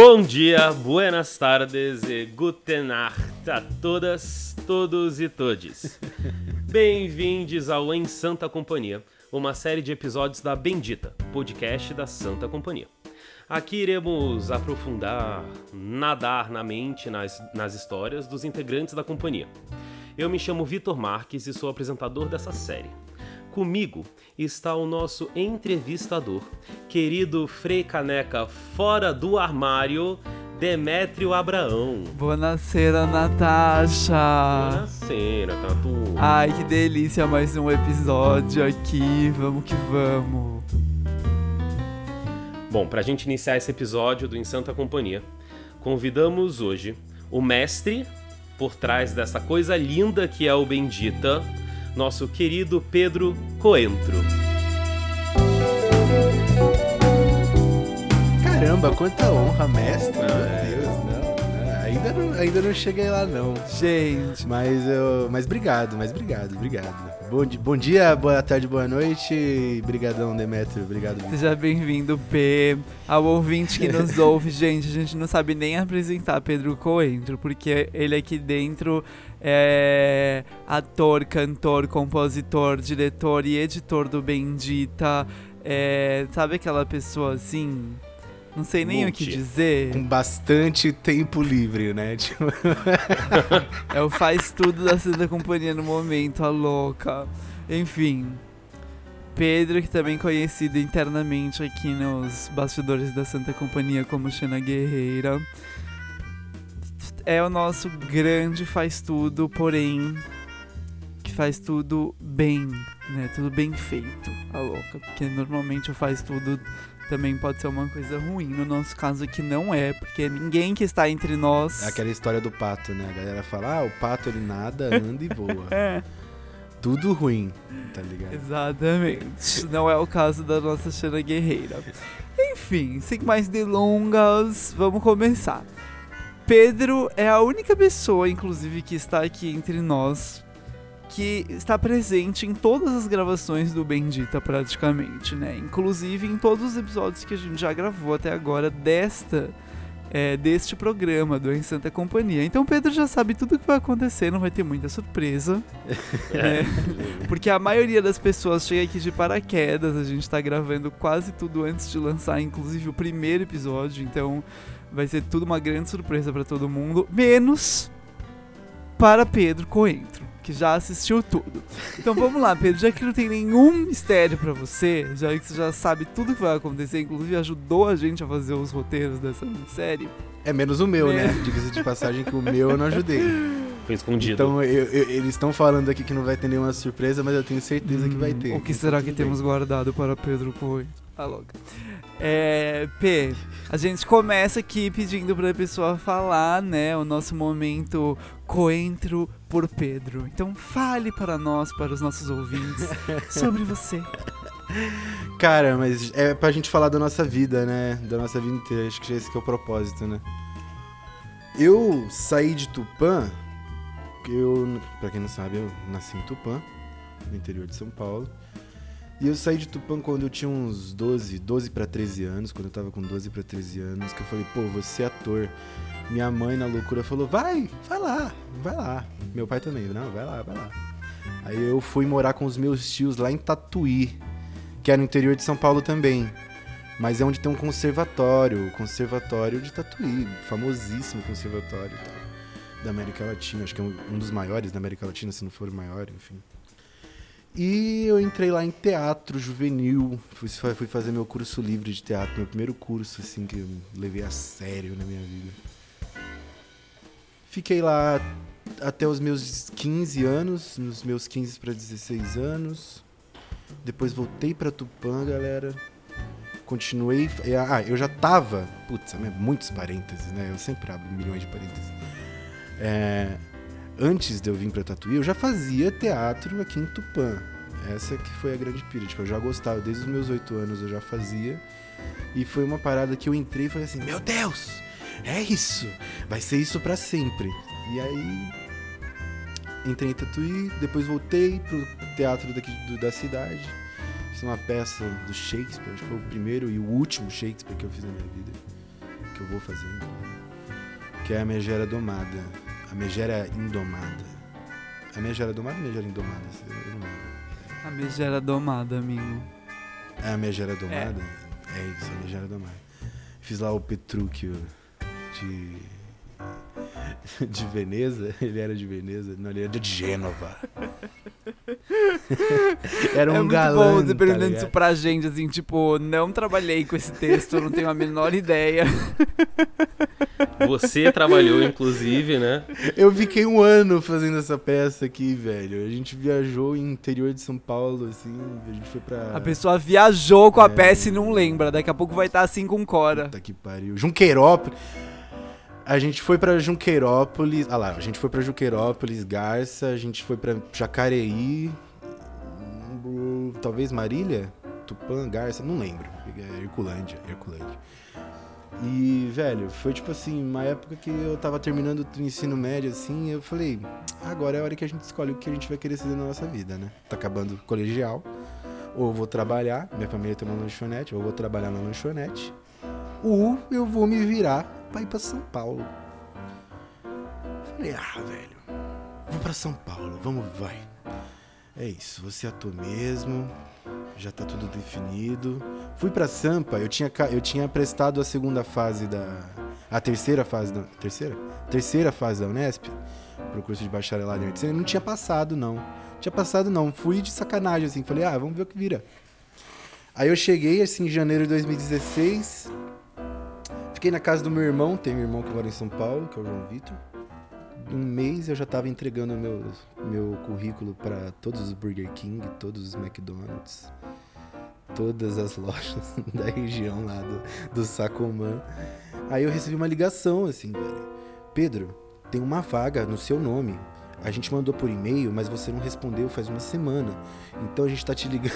Bom dia, buenas tardes e guten Nacht a todas, todos e todes. Bem-vindos ao Em Santa Companhia, uma série de episódios da Bendita, podcast da Santa Companhia. Aqui iremos aprofundar, nadar na mente nas, nas histórias dos integrantes da companhia. Eu me chamo Vitor Marques e sou apresentador dessa série. Comigo está o nosso entrevistador, querido Frei Caneca fora do armário, Demétrio Abraão. Buonasera, Natasha. Buonasera, Tatu. Ai, que delícia, mais um episódio aqui. Vamos que vamos. Bom, para a gente iniciar esse episódio do Em Santa Companhia, convidamos hoje o mestre por trás dessa coisa linda que é o Bendita, nosso querido Pedro Coentro. Caramba, quanta honra, mestre. Ah, Meu é. Deus, não, não, Ainda não, ainda não cheguei lá, não. Gente, Mas eu. Mas obrigado, mas obrigado, obrigado. Bom, bom dia, boa tarde, boa noite. Brigadão, Demetrio. Obrigado. Seja bem-vindo, P. Ao ouvinte que nos ouve. Gente, a gente não sabe nem apresentar Pedro Coentro, porque ele aqui dentro é ator, cantor, compositor, diretor e editor do Bendita. É, sabe aquela pessoa assim? Não sei nem o que dizer. Com bastante tempo livre, né? Tipo, É o faz tudo da Santa Companhia no momento, a louca. Enfim. Pedro, que também é conhecido internamente aqui nos bastidores da Santa Companhia como Xena Guerreira. É o nosso grande faz tudo, porém que faz tudo bem, né? Tudo bem feito, a louca. Porque normalmente o faz tudo também pode ser uma coisa ruim. No nosso caso aqui não é, porque ninguém que está entre nós. é aquela história do pato, né? A galera fala, ah, o pato ele nada, anda e voa. É. Tudo ruim, tá ligado? Exatamente. Não é o caso da nossa Xana Guerreira. Enfim, sem mais delongas, vamos começar. Pedro é a única pessoa, inclusive, que está aqui entre nós que está presente em todas as gravações do Bendita, praticamente, né? Inclusive em todos os episódios que a gente já gravou até agora desta. é, deste programa do Em Santa Companhia. Então Pedro já sabe tudo o que vai acontecer, não vai ter muita surpresa. É. Porque a maioria das pessoas chega aqui de paraquedas, a gente tá gravando quase tudo antes de lançar, inclusive o primeiro episódio, então vai ser tudo uma grande surpresa pra todo mundo, menos para Pedro Coentro, que já assistiu tudo. Então vamos lá, Pedro, já que não tem nenhum mistério pra você, já que você já sabe tudo que vai acontecer, inclusive ajudou a gente a fazer os roteiros dessa série. É menos o meu, É. né? Diga-se de passagem que o meu eu não ajudei. Foi escondido. Então eu- eu- eles estão falando aqui que não vai ter nenhuma surpresa, mas eu tenho certeza que vai ter. Hum, O que será que tudo bem. temos guardado para Pedro Coelho? Tá louca. É, P, a gente começa aqui pedindo pra pessoa falar, né, o nosso momento coentro por Pedro. Então fale para nós, para os nossos ouvintes, sobre você. Cara, mas é pra gente falar da nossa vida, né? Da nossa vida inteira. Acho que esse que é o propósito, né? Eu saí de Tupã. Eu, pra quem não sabe, eu nasci em Tupã, no interior de São Paulo. E eu saí de Tupã quando eu tinha uns 12, 12 pra 13 anos, quando eu tava com 12 pra 13 anos, que eu falei, pô, você é ator. Minha mãe, na loucura, falou, vai, vai lá, vai lá. Meu pai também, não, vai lá, vai lá. Aí eu fui morar com os meus tios lá em Tatuí, que é no interior de São Paulo também. Mas é onde tem um conservatório, o conservatório de Tatuí, famosíssimo conservatório da América Latina, acho que é um dos maiores da América Latina, se não for o maior, enfim. E eu entrei lá em teatro juvenil, fui, fui fazer meu curso livre de teatro, meu primeiro curso, assim, que eu levei a sério na minha vida. Fiquei lá até os meus 15 anos, nos meus 15 para 16 anos. Depois voltei pra Tupã, galera. Continuei. Ah, eu já tava. Putz, é muitos parênteses, né? Eu sempre abro milhões de parênteses. É, antes de eu vir pra Tatuí, eu já fazia teatro aqui em Tupã. Essa que foi a grande pira. Tipo, eu já gostava, desde os meus oito anos eu já fazia. E foi uma parada que eu entrei e falei assim: Meu Deus, é isso! Vai ser isso pra sempre. E aí. Entrei em Tatuí, depois voltei pro teatro daqui do- da cidade. Fiz uma peça do Shakespeare, acho que foi o primeiro e o último Shakespeare que eu fiz na minha vida. que eu vou fazendo. Que é a megera domada. A megera indomada. A megera domada ou megera indomada? Eu não lembro. A megera domada, amigo. É a megera domada? É, isso, a megera domada. Fiz lá o Petrúquio de. de Veneza. Ele era de Veneza? Não, ele era de Gênova. era um é muito galã. bom você tá perguntando ligado? isso pra gente, assim, tipo, não trabalhei com esse texto, não tenho a menor ideia. Você trabalhou, inclusive, né? Eu fiquei um ano fazendo essa peça aqui, velho. A gente viajou em interior de São Paulo, assim. A gente foi pra. A pessoa viajou com a É. peça e não lembra. Daqui a pouco vai estar assim com Cora. Puta que pariu. Junqueirópolis. A gente foi pra Junqueirópolis. Ah lá, a gente foi pra Junqueirópolis, Garça, a gente foi pra Jacareí. Talvez Marília? Tupã, Garça, não lembro. É Herculândia, Herculândia. E, velho, foi tipo assim, uma época que eu tava terminando o ensino médio, assim, eu falei, agora é a hora que a gente escolhe o que a gente vai querer fazer na nossa vida, né? Tá acabando o colegial, ou vou trabalhar, minha família tem uma lanchonete, ou vou trabalhar na lanchonete, ou eu vou me virar pra ir pra São Paulo. Falei, ah, velho, vou pra São Paulo, vamos, vai. É isso, você ator mesmo, já tá tudo definido. Fui pra Sampa, eu tinha, eu tinha prestado a segunda fase da. A terceira fase da. Terceira? Terceira fase da Unesp, pro curso de bacharelado em artes. Eu não tinha passado, não. Tinha passado, não. Fui de sacanagem, assim. Falei, ah, vamos ver o que vira. Aí eu cheguei, assim, em janeiro de 2016. Fiquei na casa do meu irmão, tem um irmão que mora em São Paulo, que é o João Vitor. Um mês eu já tava entregando meu, meu currículo para todos os Burger King, todos os McDonald's, todas as lojas da região lá do, do Sacomã. Aí eu recebi uma ligação assim, velho. Pedro, tem uma vaga no seu nome. A gente mandou por e-mail, mas você não respondeu faz uma semana. Então a gente tá te ligando.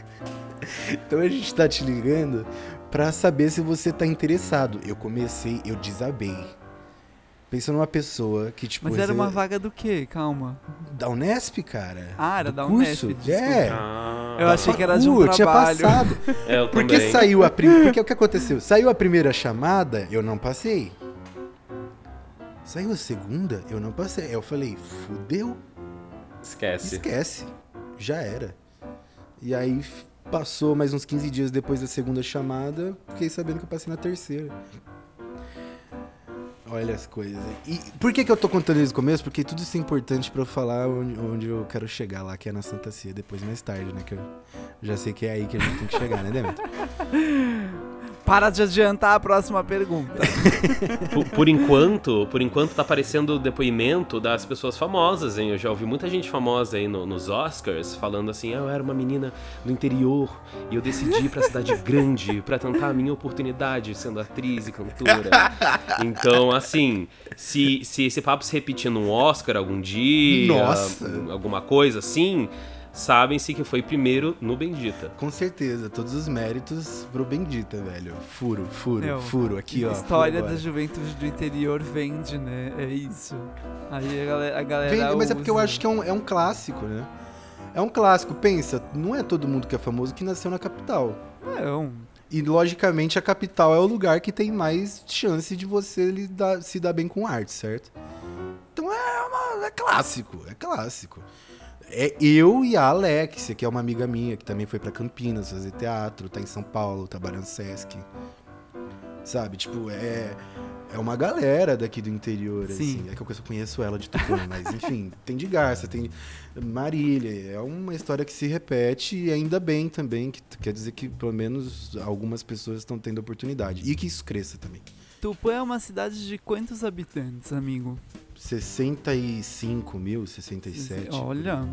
então a gente tá te ligando pra saber se você tá interessado. Eu comecei, eu desabei. Pensa numa pessoa que, tipo. Mas era uma vaga do quê? Calma. Da Unesp, cara. Ah, era Do da curso? Unesp, É. Ah, Eu achei que era de um eu tinha trabalho. passado. É, eu Porque também. saiu a primeira. Porque o que aconteceu? Saiu a primeira chamada, eu não passei. Saiu a segunda, eu não passei. Aí eu falei, fudeu, Esquece. esquece. Já era. E aí passou mais uns 15 dias depois da segunda chamada, fiquei sabendo que eu passei na terceira. Olha as coisas. E por que, que eu tô contando isso no começo? Porque tudo isso é importante pra eu falar onde, onde eu quero chegar lá, que é na Santa Cia, depois mais tarde, né? Que eu já sei que é aí que a gente tem que chegar, né, Demetrio? Para de adiantar a próxima pergunta. Por, por enquanto, por enquanto tá aparecendo o depoimento das pessoas famosas, hein? Eu já ouvi muita gente famosa aí no- nos Oscars falando assim: "Ah, eu era uma menina do interior e eu decidi ir pra cidade grande pra tentar a minha oportunidade sendo atriz e cantora. Então, assim, se, se esse papo se repetir num Oscar algum dia, Nossa! alguma coisa assim, sabem-se que foi primeiro no Bendita. Com certeza, todos os méritos pro Bendita, velho. Furo, furo, Meu, furo, aqui, ó. História furo da juventude do interior vende, né? É isso. Aí a galera. A galera Vem, mas é porque eu acho que é um, é um clássico, né? É um clássico. Pensa, não é todo mundo que é famoso que nasceu na capital. Não. E, logicamente, a capital é o lugar que tem mais chance de você lidar- se dar bem com arte, certo? Então é, uma- é clássico, é clássico. É eu e a Alex, que é uma amiga minha, que também foi pra Campinas fazer teatro, tá em São Paulo, trabalha no Sesc. Sabe, tipo, é, é uma galera daqui do interior, Sim. assim. É que eu conheço ela de Tupã, mas enfim, tem de Garça, tem Marília. É uma história que se repete e ainda bem também, que quer dizer que pelo menos algumas pessoas estão tendo oportunidade. E que isso cresça também. Tupã é uma cidade de quantos habitantes, amigo? 65 mil, 67. Olha.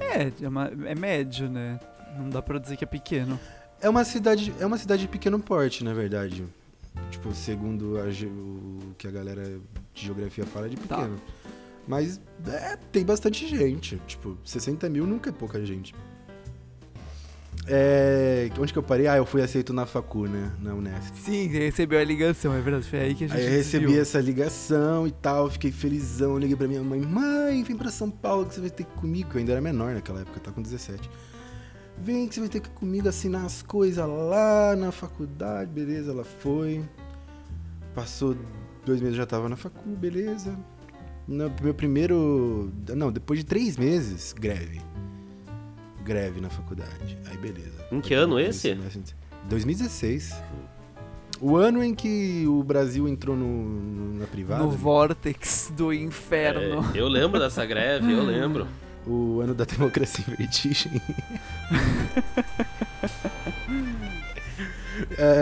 É, é, uma- é médio, né? Não dá pra dizer que é pequeno. É uma cidade, é uma cidade de pequeno porte, na verdade. Tipo, segundo a o que a galera de geografia fala, é de Tá. pequeno. Mas é, tem bastante gente. Tipo, 60 mil nunca é pouca gente. É, onde que eu parei? Ah, eu fui aceito na Facu, né? Na Unesp. Sim, recebeu a ligação, é verdade. Foi aí que a gente Aí eu recebi desviou. essa ligação e tal, fiquei felizão. Liguei pra minha mãe: Mãe, vem pra São Paulo que você vai ter que ir comigo. Eu ainda era menor naquela época, eu tava com 17. Vem que você vai ter que ir comigo assinar as coisas lá na faculdade, beleza? Ela foi. passou dois meses já tava na facu, beleza. No meu primeiro. Não, depois de três meses, greve. Greve na faculdade. Aí beleza. Em que ano esse? 2016. O ano em que o Brasil entrou no, no- na privada. No vórtex do inferno. É, eu lembro dessa greve, eu lembro. O ano da democracia em vertigem.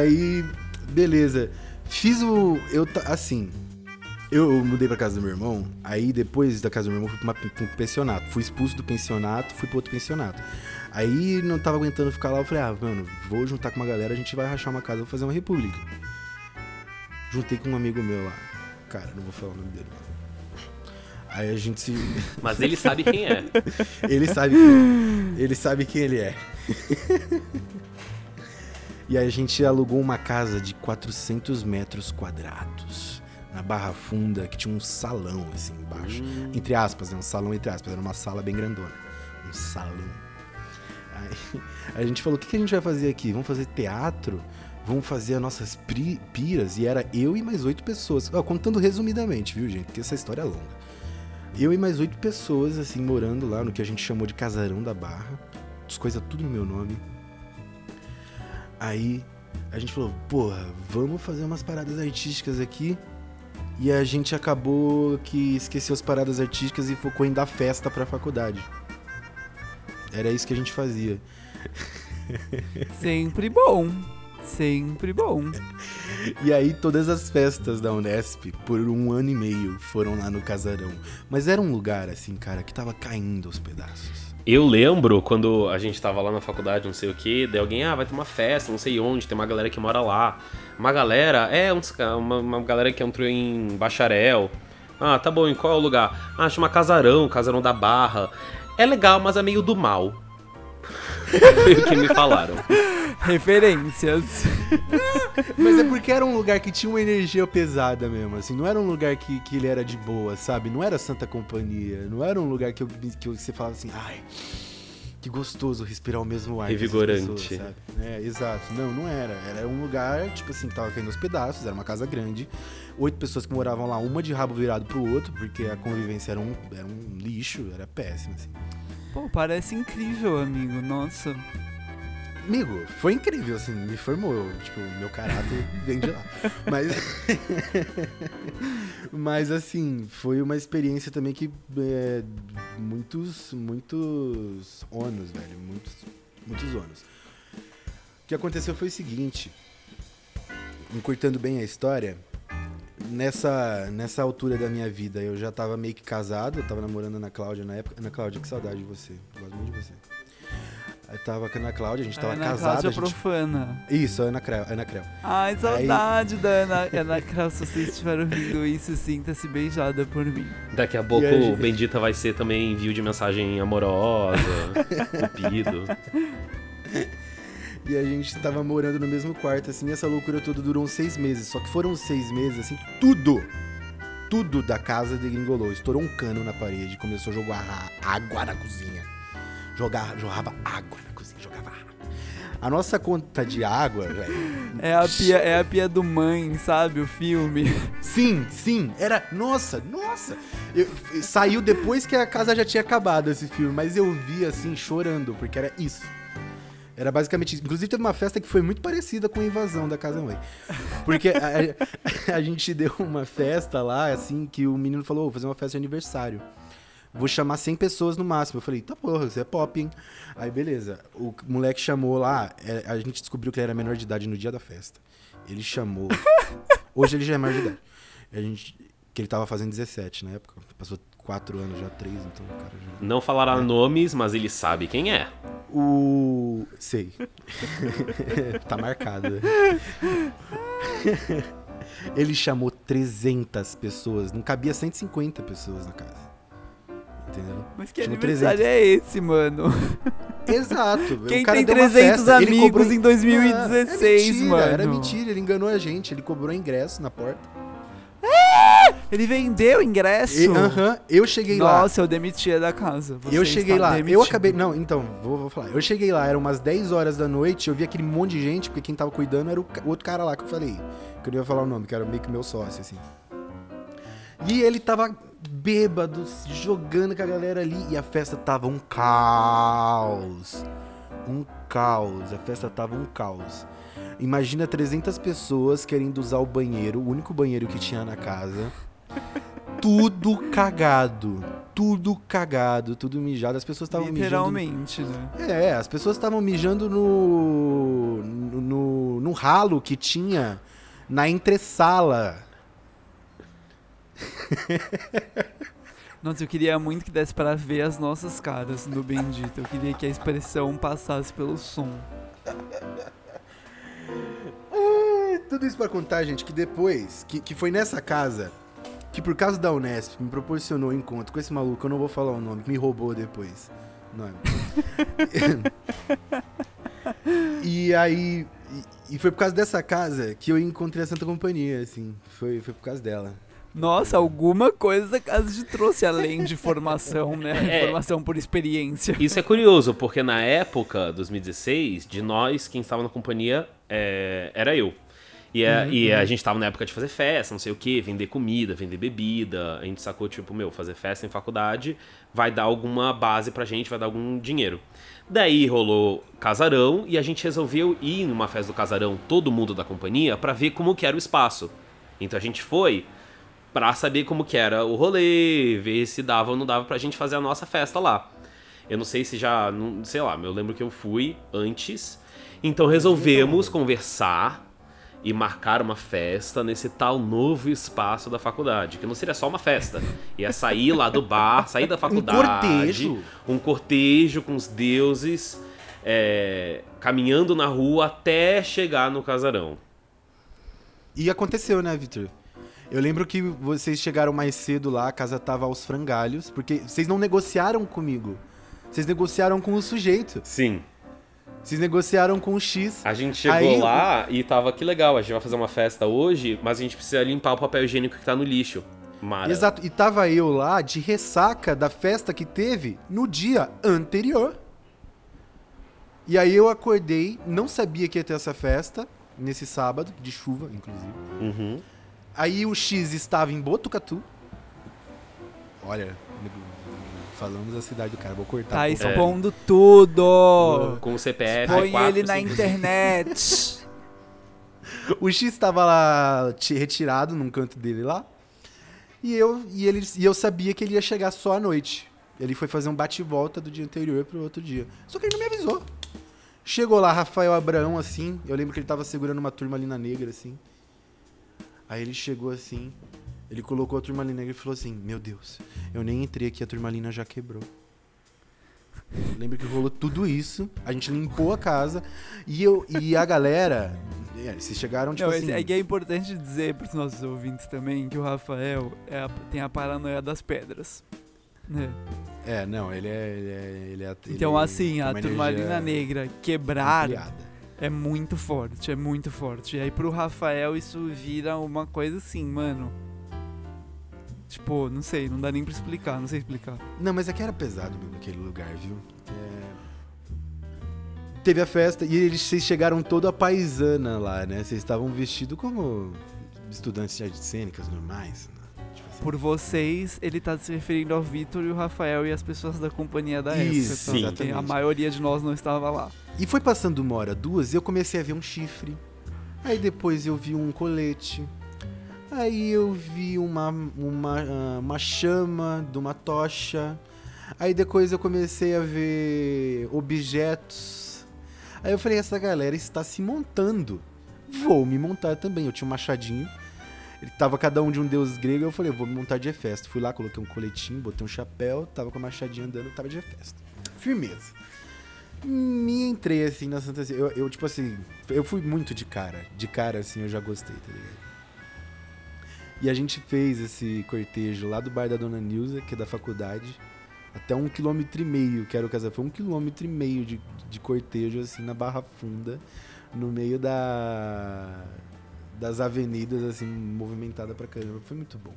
Aí, beleza. Fiz o. Eu, ta- assim. Eu mudei pra casa do meu irmão. Aí, depois da casa do meu irmão, fui pra, uma, pra um pensionato. Fui expulso do pensionato, fui pro outro pensionato. Aí, não tava aguentando ficar lá. Eu falei, ah, mano, vou juntar com uma galera, a gente vai rachar uma casa, vou fazer uma república. Juntei com um amigo meu lá. Cara, não vou falar o nome dele. Aí a gente se. Mas ele sabe quem é. Ele sabe, ele sabe quem ele é. e a gente alugou uma casa de 400 metros quadrados na Barra Funda, que tinha um salão assim embaixo. Entre aspas, né? Um salão entre aspas, era uma sala bem grandona. Um salão. Aí a gente falou: o que, que a gente vai fazer aqui? Vamos fazer teatro? Vamos fazer as nossas piras? E era eu e mais oito pessoas. Ó, contando resumidamente, viu, gente? Porque essa história é longa. Eu e mais oito pessoas, assim, morando lá no que a gente chamou de Casarão da Barra. As coisas tudo no meu nome. Aí a gente falou, porra, vamos fazer umas paradas artísticas aqui. E a gente acabou que esqueceu as paradas artísticas e focou em dar festa pra faculdade. Era isso que a gente fazia. Sempre bom. Sempre bom. E aí todas as festas da Unesp, por um ano e meio, foram lá no Casarão. Mas era um lugar, assim, cara, que tava caindo aos pedaços. Eu lembro quando a gente tava lá na faculdade, não sei o que, daí alguém, ah, vai ter uma festa, não sei onde, tem uma galera que mora lá. Uma galera, é, uma, uma galera que entrou em bacharel. Ah, tá bom, em qual é o lugar? Ah, chama Casarão, Casarão da Barra. É legal, mas é meio do mal. Foi o que me falaram. Referências. Mas é porque era um lugar que tinha uma energia pesada mesmo, assim. Não era um lugar que, que ele era de boa, sabe? Não era Santa Companhia. Não era um lugar que, eu, que eu- você falava assim, ai, que gostoso respirar o mesmo ar. Revigorante. pessoas", sabe? É, exato. Não, não era. Era um lugar, tipo assim, que tava caindo aos pedaços, era uma casa grande. Oito pessoas que moravam lá, uma de rabo virado pro outro, porque a convivência era um, era um lixo, era péssimo, assim. Pô, parece incrível, amigo. Nossa. Amigo, foi incrível, assim, me formou. Tipo, meu caráter vem de lá. Mas. Mas, assim, foi uma experiência também que. É, muitos. Muitos ônus, velho. Muitos. Muitos ônus. O que aconteceu foi o seguinte. Encurtando bem a história. Nessa, nessa altura da minha vida, eu já tava meio que casado, eu tava namorando a Ana Cláudia na época. Ana Cláudia, que saudade de você. Gosto muito de você. Eu tava com a Ana Cláudia, a gente tava Ana casado. Cláudia a gente... profana. Isso, a Ana Creu. Ana Creu. Ai, saudade da Ana, Ana Kraus. Se vocês estiverem ouvindo isso, sinta-se beijada por mim. Daqui a pouco E a gente- o Bendita vai ser também envio de mensagem amorosa, cupido. E a gente tava morando no mesmo quarto, assim, e essa loucura toda durou uns seis meses. Só que foram seis meses, assim, que tudo, tudo da casa degringolou. Estourou um cano na parede, começou a jogar água na cozinha. Jogar, jogava água na cozinha, jogava água. A nossa conta de água, velho. É a pia, é a pia do mãe, sabe? O filme. Sim, sim, era. Nossa, nossa! Eu- saiu depois que a casa já tinha acabado esse filme, mas eu vi assim, chorando, porque era isso. Era basicamente isso. Inclusive teve uma festa que foi muito parecida com a invasão da Casa Mãe. Porque a, a- a gente deu uma festa lá, assim, que o menino falou: vou fazer uma festa de aniversário. Vou chamar 100 pessoas no máximo. Eu falei, tá porra, você é pop, hein? Aí beleza. O moleque chamou lá, é, a gente descobriu que ele era menor de idade no dia da festa. Ele chamou. Hoje ele já é maior de idade. A gente, que ele tava fazendo 17 na época. Passou 4 anos já, 3, então o cara já. Não falará nomes, mas ele sabe quem é. O. Sei. tá marcado. Ele chamou 300 pessoas. Não cabia 150 pessoas na casa. Entendeu? Mas que Chamou aniversário é esse, mano? Exato. Quem tem deu uma 300 festa, amigos cobrou- em 2016, Ah, é mentira, mano? Era mentira, ele enganou a gente. Ele cobrou ingresso na porta. Ele vendeu ingresso? Aham, eu cheguei lá. Nossa, eu demitia da casa. Você Eu cheguei lá, eu acabei. Não, então, vou, vou falar. Eu cheguei lá, eram umas 10 horas da noite, eu vi aquele monte de gente, porque quem tava cuidando era o outro cara lá que eu falei. Que eu não ia falar o nome, que era meio que meu sócio, assim. E ele tava bêbado, se jogando com a galera ali, e a festa tava um caos. Um caos, a festa tava um caos. Imagina 300 pessoas querendo usar o banheiro, o único banheiro que tinha na casa. Tudo cagado. Tudo cagado, tudo mijado. As pessoas estavam mijando. Literalmente, né? É, as pessoas estavam mijando no, no, no, no ralo que tinha na entresala. Nossa, eu queria muito que desse pra ver as nossas caras no Bendito. Eu queria que a expressão passasse pelo som. Tudo isso pra contar, gente, que depois, que, que foi nessa casa, que por causa da Unesp me proporcionou o encontro com esse maluco, eu não vou falar o nome, que me roubou depois. Não é? e aí. E, e foi por causa dessa casa que eu encontrei a Santa Companhia, assim. Foi, foi por causa dela. Nossa, alguma coisa a casa te trouxe além de formação, né? É. Formação por experiência. Isso é curioso, porque na época, 2016, de nós, quem estava na companhia é, era eu. E, a, e a gente tava na época de fazer festa, não sei o que, vender comida, vender bebida. A gente sacou, tipo, meu, fazer festa em faculdade vai dar alguma base pra gente, vai dar algum dinheiro. Daí rolou casarão e a gente resolveu ir numa festa do casarão, todo mundo da companhia, pra ver como que era o espaço. Então a gente foi pra saber como que era o rolê, ver se dava ou não dava pra gente fazer a nossa festa lá. Eu não sei se já, não, sei lá, eu lembro que eu fui antes. Então resolvemos conversar e marcar uma festa nesse tal novo espaço da faculdade, que não seria só uma festa, ia sair lá do bar, sair da faculdade, cortejo. um cortejo com os deuses, é, caminhando na rua até chegar no casarão. E aconteceu, né, Vitor? Eu lembro que vocês chegaram mais cedo lá, a casa tava aos frangalhos, porque vocês não negociaram comigo. Vocês negociaram com o sujeito. Sim. Vocês negociaram com o X. A gente chegou Aí- lá e tava que legal, a gente vai fazer uma festa hoje, mas a gente precisa limpar o papel higiênico que tá no lixo. Mara. Exato. E tava eu lá de ressaca da festa que teve no dia anterior. E aí eu acordei, não sabia que ia ter essa festa, nesse sábado, de chuva, inclusive. Uhum. Aí o X estava em Botucatu. Olha, falamos a cidade do cara, vou cortar. Tá expondo tudo. Com o CPF. Põe 4, ele na 5. internet. O X estava lá retirado num canto dele lá. E eu, e, ele, e eu sabia que ele ia chegar só à noite. Ele foi fazer um bate-volta do dia anterior pro outro dia. Só que ele não me avisou. Chegou lá Rafael Abraão, assim. Eu lembro que ele tava segurando uma turma ali na negra, assim. Aí ele chegou assim. Ele colocou a turmalina negra e falou assim: Meu Deus, eu nem entrei aqui, a turmalina já quebrou. Lembro que rolou tudo isso. A gente limpou a casa. E, eu, e a galera. é, Vocês chegaram, tipo Não, assim. é que é importante dizer para os nossos ouvintes também que o Rafael é a- tem a paranoia das pedras. Né? É, não, ele é. Ele é, ele é Então, ele assim, tem a turmalina negra quebrar ampliada. É muito forte, é muito forte. E aí pro Rafael isso vira uma coisa assim, mano. Tipo, não sei, não dá nem pra explicar, não sei explicar. Não, mas é que era pesado mesmo aquele lugar, viu? É... Teve a festa e eles vocês chegaram toda a paisana lá, né? Vocês estavam vestidos como estudantes de artes cênicas normais. Né? Por vocês, ele tá se referindo ao Vitor e o Rafael e as pessoas da companhia da Isso, época. tá? exatamente. A maioria de nós não estava lá. E foi passando uma hora, duas, e eu comecei a ver um chifre. Aí depois eu vi um colete. Aí eu vi uma, uma, ah, uma chama de uma tocha. Aí depois eu comecei a ver objetos. Aí eu falei, essa galera está se montando. Vou me montar também. Eu tinha um machadinho. Ele tava cada um de um deus grego. Eu falei, eu vou me montar de Hefesto. Fui lá, coloquei um coletinho, botei um chapéu, tava com a machadinha andando, tava de Hefesto. Firmeza me entrei assim na Santa Ceia. Eu, eu, tipo assim, eu fui muito de cara. De cara, assim, eu já gostei, tá ligado? E a gente fez esse cortejo lá do bar da Dona Nilza, que é da faculdade, até um quilômetro e meio, que era o. Foi um quilômetro e meio de, de cortejo, assim, na Barra Funda, no meio da das avenidas, assim, movimentada pra caramba. Foi muito bom.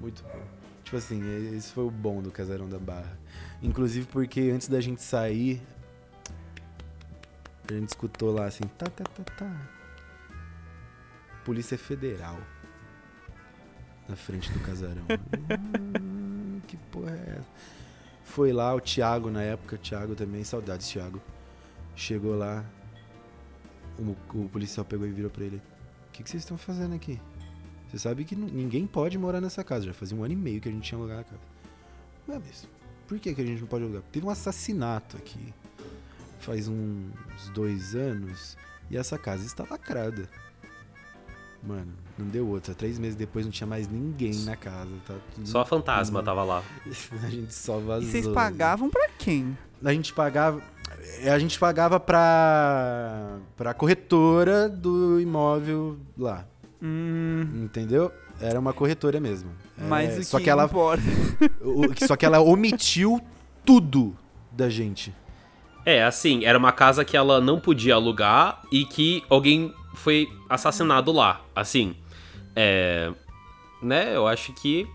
Muito bom. Tipo assim, é- esse foi o bom do Casarão da Barra. Inclusive porque antes da gente sair, a gente escutou lá assim, tá, tá, tá, tá. Polícia Federal. Na frente do casarão. Hum, que porra é essa? Foi lá o Thiago na época, o Thiago também, saudades, Thiago. Chegou lá, o, o policial pegou e virou pra ele: que, que vocês estão fazendo aqui? Você sabe que ninguém pode morar nessa casa. Já fazia um ano e meio que a gente tinha alugado a casa. Ué, mas por que, que a gente não pode alugar? Teve um assassinato aqui faz uns dois anos e essa casa está lacrada. Mano, não deu outra. Três meses depois não tinha mais ninguém na casa. Tá tudo- Só a fantasma tava lá. A gente só vazou. E vocês pagavam pra quem? A gente pagava. A gente pagava pra. pra corretora do imóvel lá. Hum, Entendeu? Era uma corretora mesmo. É, mas o só que, que ela importa. o- Só que ela omitiu tudo da gente. É, assim, era uma casa que ela não podia alugar e que alguém foi assassinado lá. Assim, é. Né, eu acho que.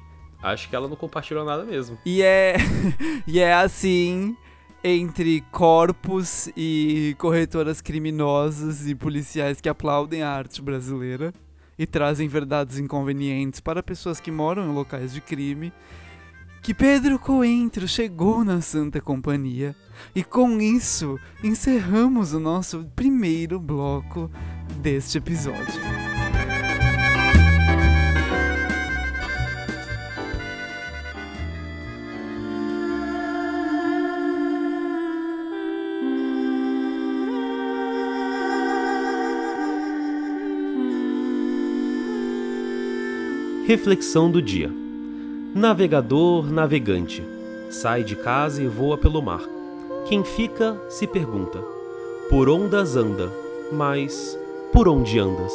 Acho que ela não compartilhou nada mesmo. E é, e é assim entre corpos e corretoras criminosas e policiais que aplaudem a arte brasileira e trazem verdades inconvenientes para pessoas que moram em locais de crime. Que Pedro Coentro chegou na Santa Companhia e com isso encerramos o nosso primeiro bloco deste episódio. Reflexão do dia. Navegador, navegante, sai de casa e voa pelo mar. Quem fica se pergunta: por ondas anda, mas por onde andas?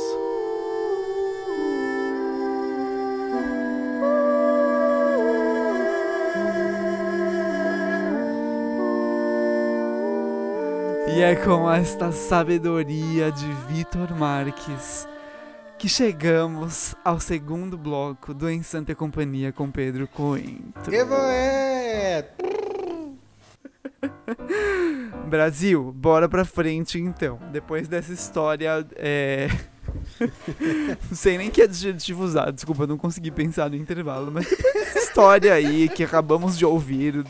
E é com esta sabedoria de Vitor Marques que chegamos ao segundo bloco do Em Santa Companhia com Pedro Coentro. Evoé! Brasil, bora pra frente então. Depois dessa história, é... não sei nem que adjetivo usar, desculpa, não consegui pensar no intervalo, mas depois dessa história aí que acabamos de ouvir,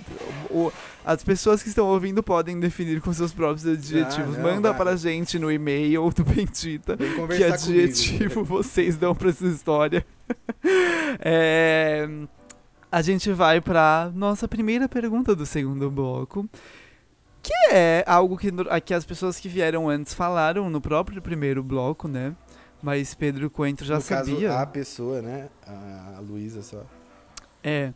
o- as pessoas que estão ouvindo podem definir com seus próprios adjetivos. não, Manda vai. pra gente no e-mail do Bendita que adjetivo comigo. vocês dão pra essa história. É, a gente vai pra nossa primeira pergunta do segundo bloco. Que é algo que, que as pessoas que vieram antes falaram no próprio primeiro bloco, né? Mas Pedro Coentro já no sabia. caso, a pessoa, né? A, a Luísa só. É.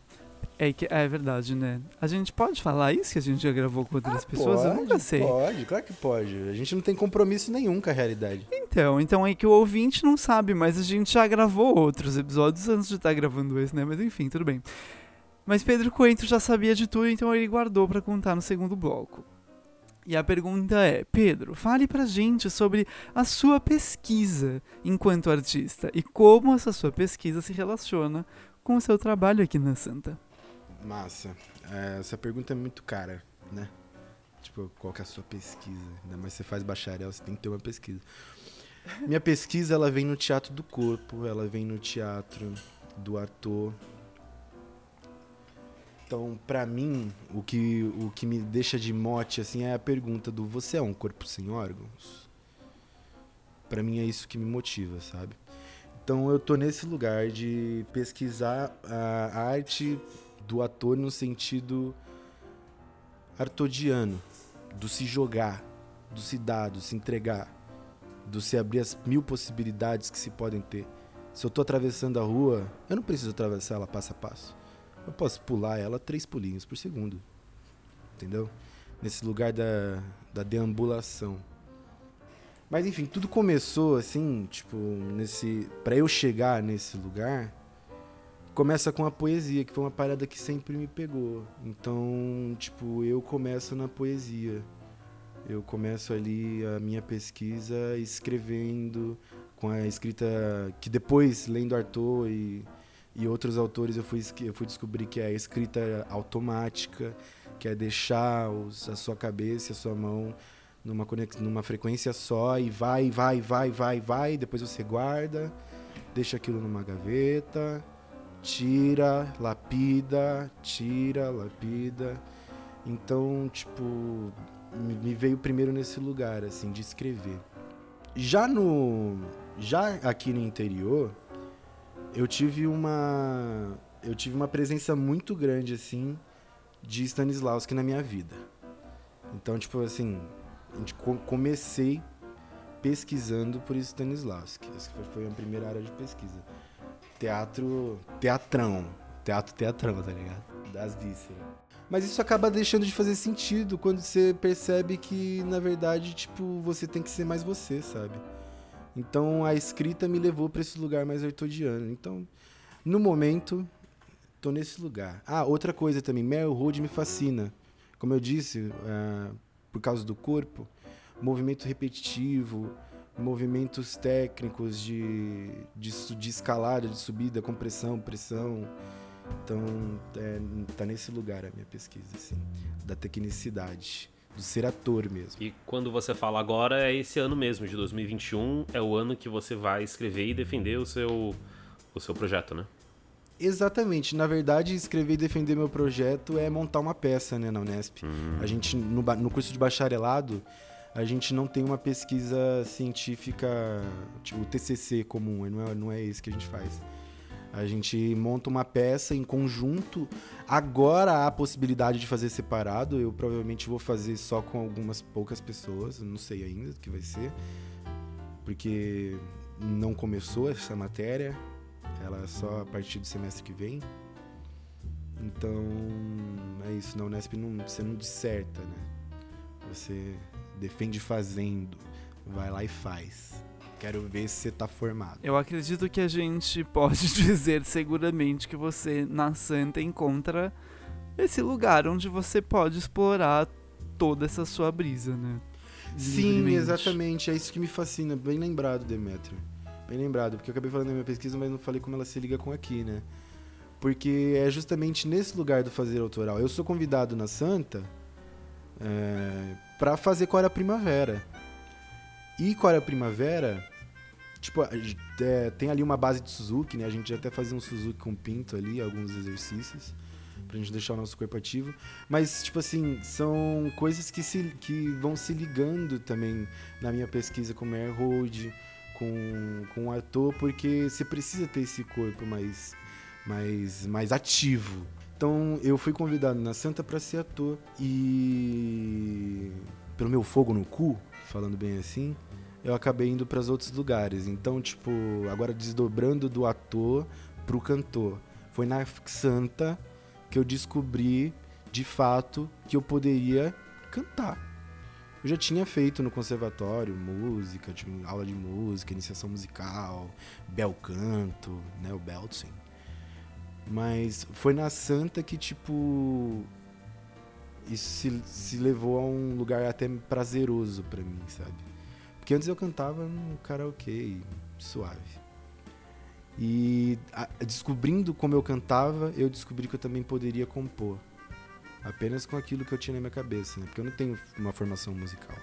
É, que, é verdade, né? A gente pode falar isso que a gente já gravou com outras Ah, pessoas? Eu pode, nunca sei. Pode, claro que pode. A gente não tem compromisso nenhum com a realidade. Então, então é que o ouvinte não sabe, mas a gente já gravou outros episódios antes de estar gravando esse, né? Mas enfim, tudo bem. Mas Pedro Coentro já sabia de tudo, então ele guardou pra contar no segundo bloco. E a pergunta é: Pedro, fale pra gente sobre a sua pesquisa enquanto artista e como essa sua pesquisa se relaciona com o seu trabalho aqui na Santa. Massa. É, essa pergunta é muito cara, né? Tipo, qual que é a sua pesquisa? Ainda mais você faz bacharel, você tem que ter uma pesquisa. Minha pesquisa, ela vem no teatro do corpo, ela vem no teatro do ator. Então, pra mim, o que, o que me deixa de mote, assim, é a pergunta do você é um corpo sem órgãos? Pra mim é isso que me motiva, sabe? Então eu tô nesse lugar de pesquisar a arte do ator no sentido artodiano, do se jogar, do se dar, do se entregar, do se abrir as mil possibilidades que se podem ter. Se eu tô atravessando a rua, eu não preciso atravessar ela passo a passo. Eu posso pular ela três pulinhos por segundo. Entendeu? Nesse lugar da, da deambulação. Mas enfim, tudo começou assim, tipo, nesse. Pra eu chegar nesse lugar, começa com a poesia, que foi uma parada que sempre me pegou. Então, tipo, eu começo na poesia. Eu começo ali a minha pesquisa escrevendo, com a escrita que depois, lendo Arthur e e outros autores eu fui, eu fui descobrir que é a escrita automática, que é deixar os, a sua cabeça a sua mão numa, numa frequência só e vai, vai, vai, vai, vai, depois você guarda, deixa aquilo numa gaveta, tira, lapida, tira, lapida. Então, tipo, me veio primeiro nesse lugar, assim, de escrever. Já no. Já aqui no interior, eu tive uma. Eu tive uma presença muito grande, assim, de Stanislavski na minha vida. Então, tipo assim, comecei pesquisando por Stanislavski. Essa foi a primeira área de pesquisa. Teatro, teatrão. Teatro, teatrão, tá ligado? Das vísceras. Mas isso acaba deixando de fazer sentido quando você percebe que, na verdade, tipo, você tem que ser mais você, sabe? Então a escrita me levou para esse lugar mais artodiano. Então, no momento, tô nesse lugar. Ah, outra coisa também, Meryl Road me fascina. Como eu disse, uh, por causa do corpo, movimento repetitivo, movimentos técnicos de, de, de escalada, de subida, compressão, pressão. Então, é, tá nesse lugar a minha pesquisa, assim, da tecnicidade, do ser ator mesmo. E quando você fala agora, é esse ano mesmo, de 2021, é o ano que você vai escrever e defender o seu, o seu projeto, né? Exatamente. Na verdade, escrever e defender meu projeto é montar uma peça, né, na Unesp. Hum. A gente, no, no curso de bacharelado, a gente não tem uma pesquisa científica, tipo, TCC comum, não é, não é esse que a gente faz. A gente monta uma peça em conjunto. Agora há a possibilidade de fazer separado. Eu provavelmente vou fazer só com algumas poucas pessoas. Não sei ainda o que vai ser. Porque não começou essa matéria. Ela é só a partir do semestre que vem. Então, é isso. Na Unesp não, você não disserta, né? Você defende fazendo. Vai lá e faz. Quero ver se você tá formado. Eu acredito que a gente pode dizer seguramente que você na Santa encontra esse lugar onde você pode explorar toda essa sua brisa, né? Sim, exatamente. É isso que me fascina. Bem lembrado, Demetrio. Bem lembrado, porque eu acabei falando da minha pesquisa, mas não falei como ela se liga com aqui, né? Porque é justamente nesse lugar do fazer autoral. Eu sou convidado na Santa é, para fazer Cora Primavera. E Cora Primavera, tipo, é, tem ali uma base de Suzuki, né? A gente até fazia um Suzuki com pinto ali, alguns exercícios pra gente deixar o nosso corpo ativo. Mas, tipo assim, são coisas que, se, que vão se ligando também na minha pesquisa com o Air Road, com, com o ator, porque você precisa ter esse corpo mais, mais, mais ativo. Então eu fui convidado na Santa para ser ator e pelo meu fogo no cu, falando bem assim, eu acabei indo para os outros lugares. Então, tipo, agora desdobrando do ator pro cantor. Foi na Santa que eu descobri de fato que eu poderia cantar. Eu já tinha feito no conservatório música, tinha aula de música, iniciação musical, bel canto, né, o belting. Mas foi na Santa que, tipo, isso se, se levou a um lugar até prazeroso para mim, sabe? Porque antes eu cantava no karaokê, suave. E a, descobrindo como eu cantava, eu descobri que eu também poderia compor apenas com aquilo que eu tinha na minha cabeça, né? Porque eu não tenho uma formação musical.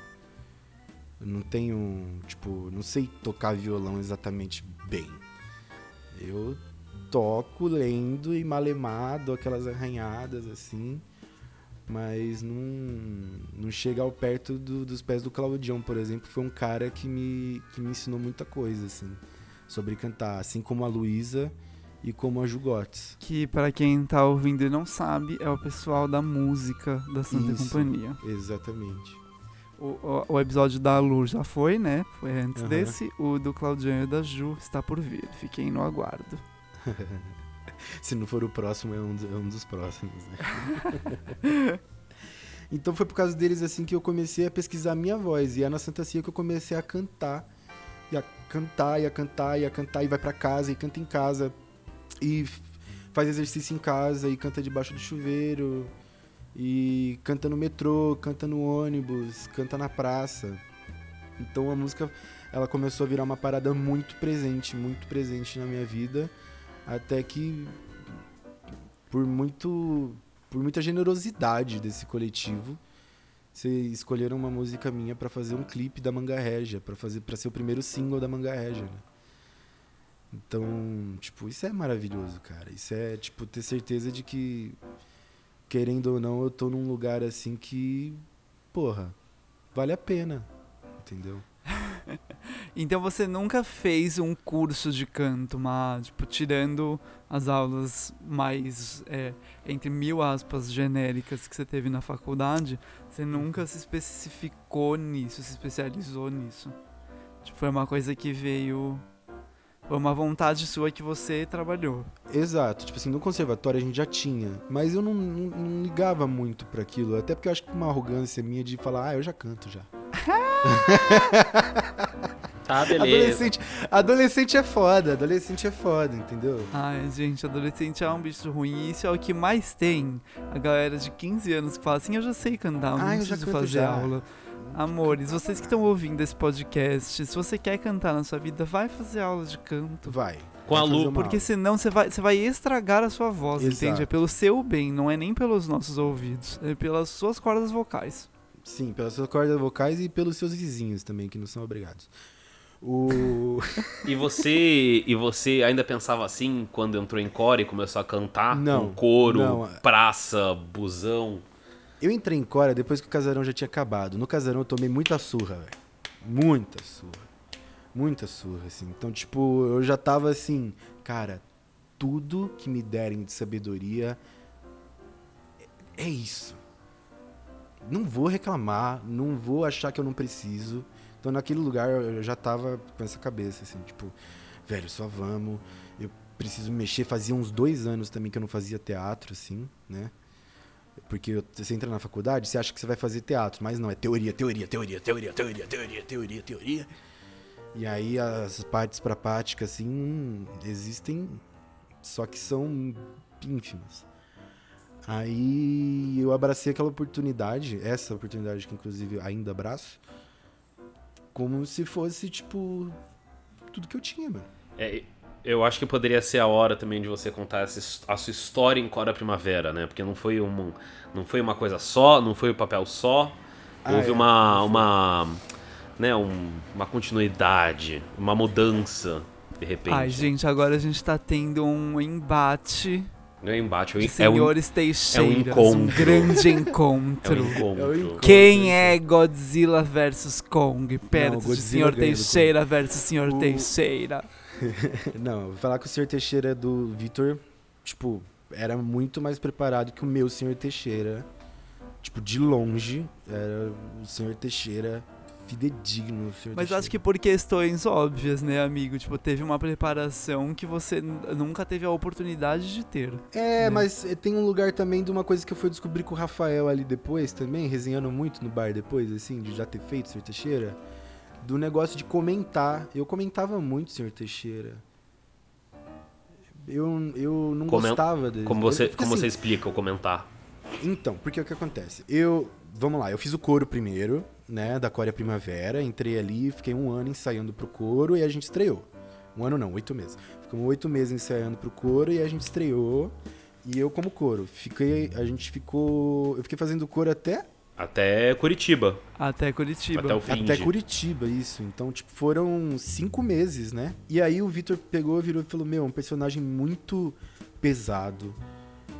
Eu não tenho, tipo, não sei tocar violão exatamente bem. Eu toco lendo e malemado, aquelas arranhadas assim, mas não, não chega ao perto do, dos pés do Claudião, por exemplo, foi um cara que me, que me ensinou muita coisa, assim, sobre cantar, assim como a Luísa e como a Jugotes. Que para quem tá ouvindo e não sabe, é o pessoal da música da Santa Isso, Companhia. Exatamente. O, o, o, episódio da Lu já foi, né? Foi antes uhum. desse. O do Claudiano e da Ju está por vir. Fiquem no aguardo. Se não for o próximo, é um, é um dos próximos, né? então foi por causa deles assim que eu comecei a pesquisar a minha voz. E é na Santa Cia que eu comecei a cantar. E a cantar, e a cantar, e a cantar, e vai para casa, e canta em casa e faz exercício em casa e canta debaixo do chuveiro e canta no metrô, canta no ônibus, canta na praça. Então a música ela começou a virar uma parada muito presente, muito presente na minha vida, Até que por muito por muita generosidade desse coletivo, vocês escolheram uma música minha para fazer um clipe da Manga Régia, para fazer para ser o primeiro single da Manga Régia, né? Então, tipo, isso é maravilhoso, cara. Isso é, tipo, ter certeza de que, querendo ou não, eu tô num lugar assim que, porra, vale a pena. Entendeu? então você nunca fez um curso de canto, mas, tipo, tirando as aulas mais, é, entre mil aspas, genéricas que você teve na faculdade, você nunca se especificou nisso, se especializou nisso. Tipo, foi uma coisa que veio foi uma vontade sua que você trabalhou. Exato. Tipo assim, no conservatório a gente já tinha. Mas eu não, não, não ligava muito para aquilo. Até porque eu acho que uma arrogância minha de falar, ah, eu já canto já. Tá, beleza. Adolescente, adolescente é foda, adolescente é foda, entendeu? Ai, gente, adolescente é um bicho ruim. Isso é o que mais tem. A galera de 15 anos que fala assim, eu já sei cantar, eu não ah, preciso fazer já. aula. Amores, vocês que estão ouvindo esse podcast, se você quer cantar na sua vida, vai fazer aula de canto. Vai. Com a Lu. Porque senão você vai, você vai estragar a sua voz, Exato. entende? É pelo seu bem, não é nem pelos nossos ouvidos. É pelas suas cordas vocais. Sim, pelas suas cordas vocais e pelos seus vizinhos também, que não são obrigados. O... e você e você ainda pensava assim quando entrou em core e começou a cantar? Não. Com coro, não. praça, busão? Eu entrei em Cora depois que o casarão já tinha acabado. No casarão eu tomei muita surra, velho. Muita surra. Muita surra, assim. Então, tipo, eu já tava assim, cara, tudo que me derem de sabedoria é, é isso. Não vou reclamar, não vou achar que eu não preciso. Então, naquele lugar eu já tava com essa cabeça, assim, tipo, velho, só vamos. Eu preciso mexer. Fazia uns dois anos também que eu não fazia teatro, assim, né? Porque você entra na faculdade, você acha que você vai fazer teatro, mas não, é teoria, teoria, teoria, teoria, teoria, teoria, teoria, teoria. E aí as partes para prática, assim, existem, só que são ínfimas. Aí eu abracei aquela oportunidade, essa oportunidade que inclusive ainda abraço, como se fosse, tipo, tudo que eu tinha, mano. É, eu acho que poderia ser a hora também de você contar essa, a sua história em Cora Primavera, né? Porque não foi, um, não foi uma coisa só, não foi o um papel só. Ah, houve é, uma, uma, né, um, uma continuidade, uma mudança, de repente. Ai, gente, agora a gente tá tendo um embate não é embate, é um, senhores é um, Teixeiras, é um, encontro. um grande encontro. é um encontro. É encontro. Quem é Godzilla versus Kong? Perto Não, de Senhor Teixeira versus Senhor o... Teixeira. não, vou falar que o Sr. Teixeira do Vitor, tipo, era muito mais preparado que o meu Sr. Teixeira. Tipo, de longe, era o Sr. Teixeira fidedigno. Sr. Mas acho que por questões óbvias, né, amigo? Tipo, teve uma preparação que você nunca teve a oportunidade de ter. É, né? mas eh, tem um lugar também de uma coisa que eu fui descobrir com o Rafael ali depois também, resenhando muito no bar depois, assim, de já ter feito Sr. Teixeira do negócio de comentar. Eu comentava muito, senhor Teixeira. Eu, eu não Coment... gostava dele. Como você, como assim, você explica o comentar? Então, porque o que acontece? Eu, vamos lá, eu fiz o coro primeiro, né, da Coreia Primavera, entrei ali, fiquei um ano ensaiando pro coro e a gente estreou. Um ano não, oito meses. Ficamos oito meses ensaiando pro coro e a gente estreou. E eu como coro. Fiquei, a gente ficou, eu fiquei fazendo coro até até Curitiba. Até Curitiba. Até o fim. Até Curitiba, isso. Então, tipo, foram cinco meses, né? E aí o Vitor pegou, virou e falou: Meu, é um personagem muito pesado.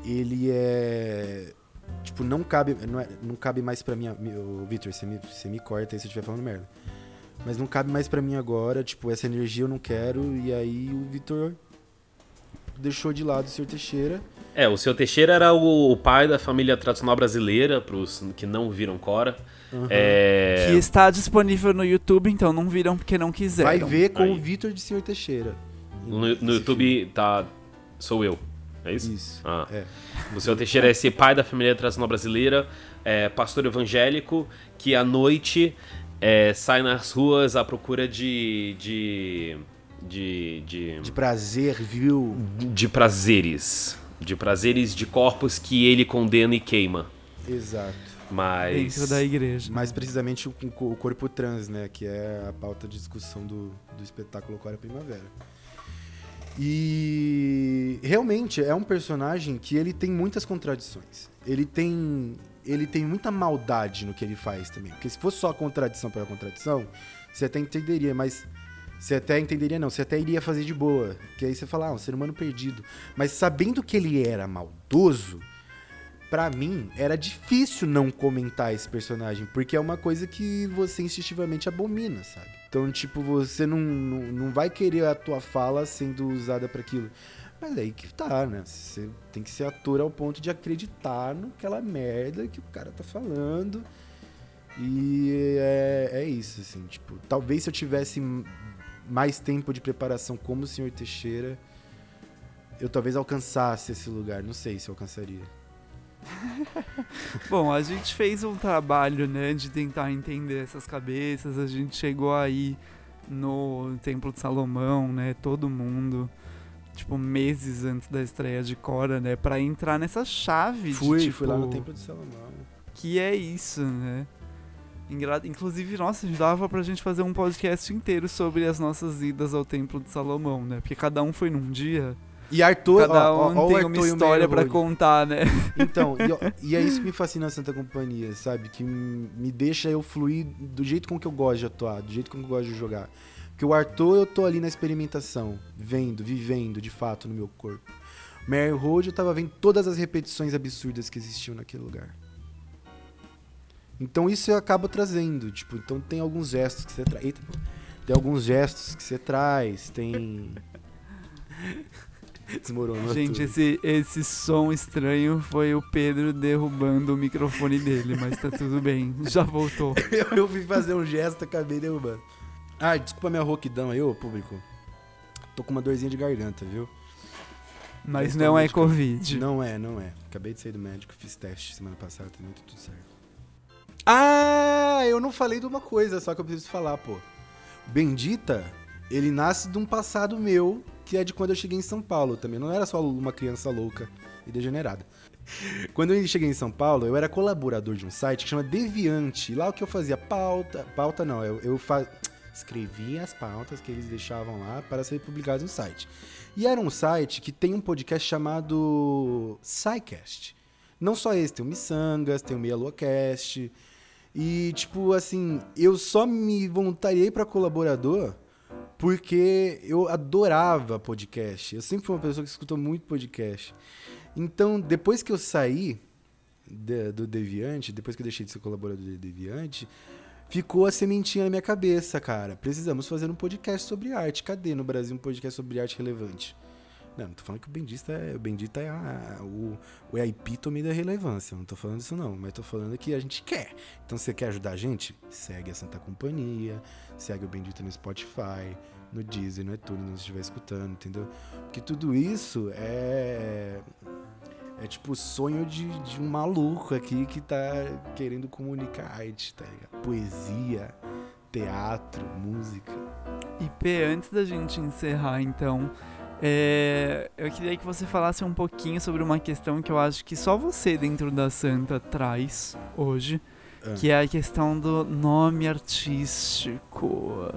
Ele é. Tipo, não cabe, não, é, não cabe mais pra mim. Vitor, você me, você me corta aí se eu estiver falando merda. Mas não cabe mais pra mim agora. Tipo, essa energia eu não quero. E aí o Vitor deixou de lado o Sr. Teixeira é, o seu Teixeira era o, pai da família tradicional brasileira, para os que não viram Cora. Uhum. É... Que está disponível no YouTube, então não viram porque não quiseram. Vai ver com Aí. o Vitor de Senhor Teixeira. No, no YouTube filme. tá. Sou eu. É isso? Isso. Ah. É. O seu Teixeira é esse pai da família tradicional brasileira, é, pastor evangélico, que à noite é, sai nas ruas à procura de. de. de. de, de prazer, viu? De prazeres de prazeres de corpos que ele condena e queima. Exato. Mas. Dentro da igreja. Mais precisamente o, o corpo trans, né? Que é a pauta de discussão do, do espetáculo Cora Primavera. E realmente é um personagem que ele tem muitas contradições. Ele tem ele tem muita maldade no que ele faz também. Porque se fosse só contradição pela contradição, você até entenderia, mas você até entenderia não, você até iria fazer de boa. Que aí você fala, ah, um ser humano perdido. Mas sabendo que ele era maldoso, para mim era difícil não comentar esse personagem, porque é uma coisa que você instintivamente abomina, sabe? Então, tipo, você não, não, não vai querer a tua fala sendo usada para aquilo. Mas aí que tá, né? Você tem que ser ator ao ponto de acreditar naquela merda que o cara tá falando. E é, é isso, assim, tipo, talvez se eu tivesse mais tempo de preparação como o senhor Teixeira, eu talvez alcançasse esse lugar. Não sei se eu alcançaria. Bom, a gente fez um trabalho, né, de tentar entender essas cabeças. A gente chegou aí no Templo de Salomão, né, todo mundo, tipo, meses antes da estreia de Cora, né, para entrar nessa chave. Fui, de, tipo, fui lá no Templo de Salomão. Que é isso, né? Inclusive, nossa, dava pra gente fazer um podcast inteiro sobre as nossas idas ao Templo de Salomão, né? Porque cada um foi num dia. E Arthur, Cada ó, um ó, tem uma Arthur o história pra Meyer contar, né? Então, e, e é isso que me fascina na Santa Companhia, sabe? Que me deixa eu fluir do jeito com que eu gosto de atuar, do jeito com que eu gosto de jogar. Porque o Arthur, eu tô ali na experimentação, vendo, vivendo de fato no meu corpo. Mary Road, eu tava vendo todas as repetições absurdas que existiam naquele lugar. Então isso eu acabo trazendo, tipo, então tem alguns gestos que você traz. Tem alguns gestos que você traz, tem. Desmoronou Gente, tudo. esse, esse som estranho foi o Pedro derrubando o microfone dele, mas tá tudo bem, já voltou. eu, eu fui fazer um gesto, acabei derrubando. Ah, desculpa minha rouquidão aí, ô público. Tô com uma dorzinha de garganta, viu? Mas não é médico. Covid. Não é, não é. Acabei de sair do médico, fiz teste semana passada também, tá tudo certo. Ah, eu não falei de uma coisa, só que eu preciso falar, pô. Bendita, ele nasce de um passado meu, que é de quando eu cheguei em São Paulo também. Não era só uma criança louca e degenerada. Quando eu cheguei em São Paulo, eu era colaborador de um site que chama Deviante. Lá o que eu fazia pauta, pauta não, eu, eu fa... escrevia as pautas que eles deixavam lá para serem publicadas no site. E era um site que tem um podcast chamado SciCast. Não só esse, tem o Missangas, tem o Meia Lua Cast. E, tipo, assim, eu só me voluntariei para colaborador porque eu adorava podcast. Eu sempre fui uma pessoa que escutou muito podcast. Então, depois que eu saí da- do Deviante, depois que eu deixei de ser colaborador do Deviante, ficou a sementinha na minha cabeça, cara. Precisamos fazer um podcast sobre arte. Cadê no Brasil um podcast sobre arte relevante? Não, não tô falando que o Bendita é, o Bendita é a, o, é a epítome da relevância. Não tô falando isso não, mas tô falando que a gente quer. Então, você quer ajudar a gente? Segue a Santa Companhia, segue o Bendita no Spotify, no Deezer, no iTunes, se estiver escutando, entendeu? Porque tudo isso é é tipo o sonho de, de um maluco aqui que tá querendo comunicar arte, tá ligado? Poesia, teatro, música. E P, antes da gente encerrar, então, é, eu queria que você falasse um pouquinho sobre uma questão que eu acho que só você dentro da Santa traz hoje, Ah. que é a questão do nome artístico.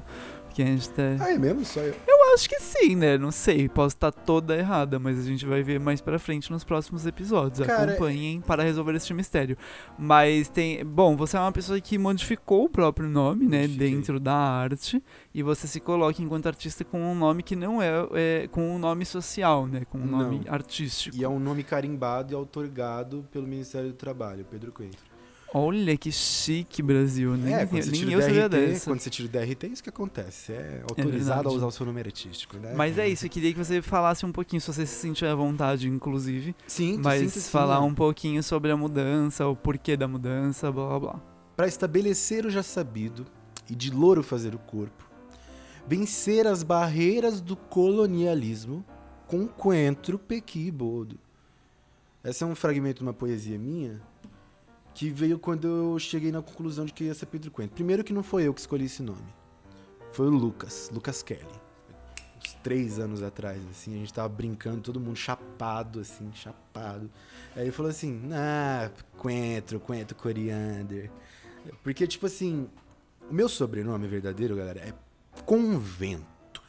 Gente tá... Ah, é mesmo? Só eu. Eu acho que sim, né? Não sei, posso estar toda errada, mas a gente vai ver mais pra frente nos próximos episódios. Cara, Acompanhem para resolver este mistério. Mas tem. Bom, você é uma pessoa que modificou o próprio nome, né? Modifiquei. Dentro da arte. E você se coloca enquanto artista com um nome que não é, é com um nome social, né? Com um nome Não. artístico. E é um nome carimbado e outorgado pelo Ministério do Trabalho, Pedro Coentro. Olha que chique, Brasil. Nem, é, quando você nem tira eu o sabia DRT, dessa. quando você tira o DRT, é isso que acontece. É autorizado verdade. a usar o seu nome artístico, né? Mas é isso, eu queria que você falasse um pouquinho, se você se sentir à vontade, inclusive. Sim, Mas sim, sim, falar um pouquinho sobre a mudança, o porquê da mudança, blá blá blá. Para estabelecer o já sabido e de louro fazer o corpo, vencer as barreiras do colonialismo com coentro, pequi e bodo. Esse é um fragmento de uma poesia minha que veio quando eu cheguei na conclusão de que ia ser Pedro Coentro. Primeiro que não foi eu que escolhi esse nome. Foi o Lucas, Lucas Kelly. Uns três anos atrás, assim, a gente tava brincando, todo mundo chapado, assim, chapado. Aí ele falou assim, ah, Coentro, Coentro Coriander. Porque, tipo assim, o meu sobrenome verdadeiro, galera, é Convento.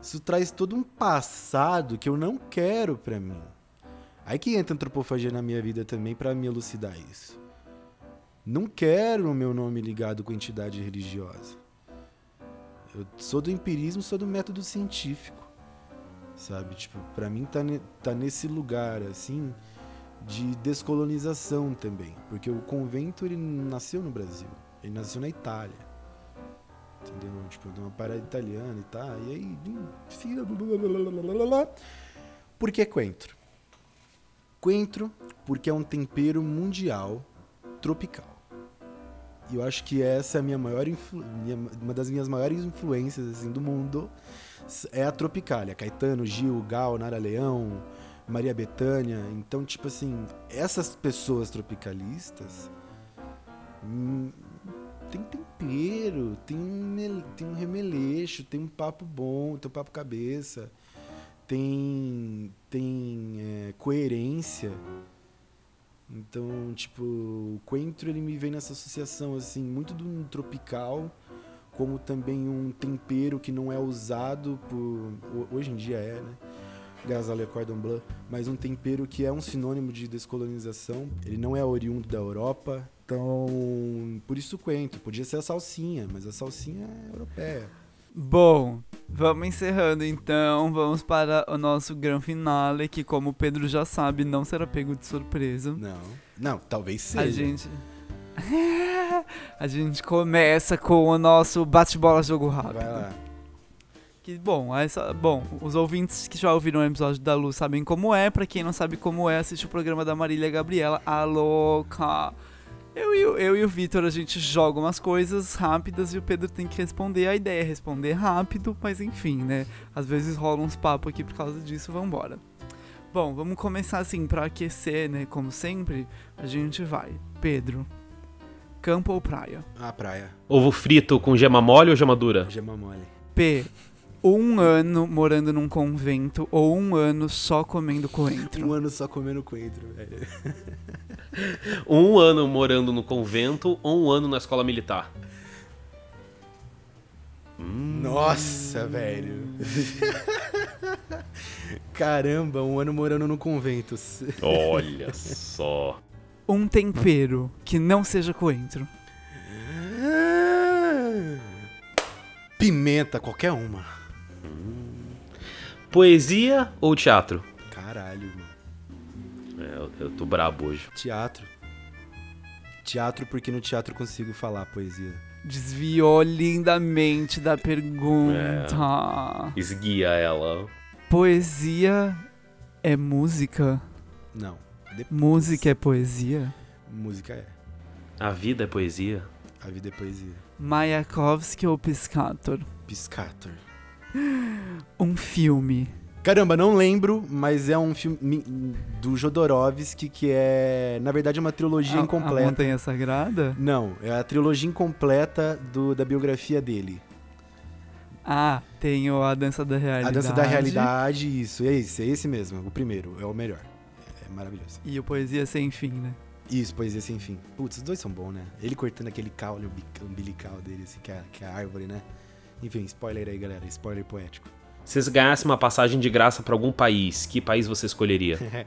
Isso traz todo um passado que eu não quero pra mim. Aí que entra antropofagia na minha vida também pra me elucidar isso. Não quero o meu nome ligado com entidade religiosa. Eu sou do empirismo, sou do método científico. Sabe? Tipo, pra mim tá, ne- tá nesse lugar, assim, de descolonização também. Porque o convento, ele nasceu no Brasil. Ele nasceu na Itália. Entendeu? Tipo, de uma parada italiana e tá. E aí, blá. Por que coentro? Coentro, porque é um tempero mundial tropical. E eu acho que essa é a minha maior influ- uma das minhas maiores influências assim, do mundo é a Tropicália. Caetano, Gil, Gal, Nara Leão, Maria Bethânia. Então, tipo assim, essas pessoas tropicalistas hum, tem tempero, tem um, tem um remeleixo, tem um papo bom, tem um papo cabeça, tem, tem é, coerência. Então, tipo, o coentro ele me vem nessa associação assim, muito do um tropical, como também um tempero que não é usado por ho- hoje em dia é, né? Gazale cordon bleu, mas um tempero que é um sinônimo de descolonização. Ele não é oriundo da Europa, então por isso o coentro. Podia ser a salsinha, mas a salsinha é europeia. Bom, vamos encerrando então. Vamos para o nosso grande finale, que, como o Pedro já sabe, não será pego de surpresa. Não, não, talvez seja. A gente. A gente começa com o nosso bate-bola jogo rápido. Vai lá. Que bom, essa, bom, os ouvintes que já ouviram o episódio da Lu sabem como é. Pra quem não sabe como é, assiste o programa da Marília Gabriela, a louca. Eu e, o- eu e o Vitor, a gente joga umas coisas rápidas e o Pedro tem que responder. A ideia é responder rápido, mas enfim, né? Às vezes rola uns papos aqui por causa disso, vambora. Bom, vamos começar assim, pra aquecer, né? Como sempre, a gente vai. Pedro, campo ou praia? A praia, Ovo frito com gema mole ou gema dura? gema mole. P. Um ano morando num convento ou um ano só comendo coentro? Um ano só comendo coentro, velho. Um ano morando no convento ou um ano na escola militar? Nossa, velho. Caramba, um ano morando no convento. Olha só. Um tempero que não seja coentro. Pimenta, qualquer uma. Poesia ou teatro? Caralho, irmão. É, eu, eu tô brabo hoje. Teatro. Teatro porque no teatro eu consigo falar poesia. Desviou lindamente da pergunta. Esguia ela. Poesia é música? Não. Depois. Música é poesia? Música é. A vida é poesia? A vida é poesia. Mayakovsky ou Piscator? Piscator. Um filme. Caramba, não lembro, mas é um filme do Jodorowsky que é, na verdade, uma trilogia A- A incompleta. Montanha Sagrada? Não, é a trilogia incompleta do, da biografia dele. Ah, tem o A Dança da Realidade. A Dança da Realidade, isso, é esse, é esse mesmo, o primeiro, é o melhor. É maravilhoso. E o Poesia Sem Fim, né? Isso, poesia sem fim. Putz, os dois são bons, né? Ele cortando aquele caule umbi- umbilical dele, assim, que é, que é a árvore, né? Enfim, spoiler aí, galera, spoiler poético. Se vocês ganhassem uma passagem de graça pra algum país, que país você escolheria?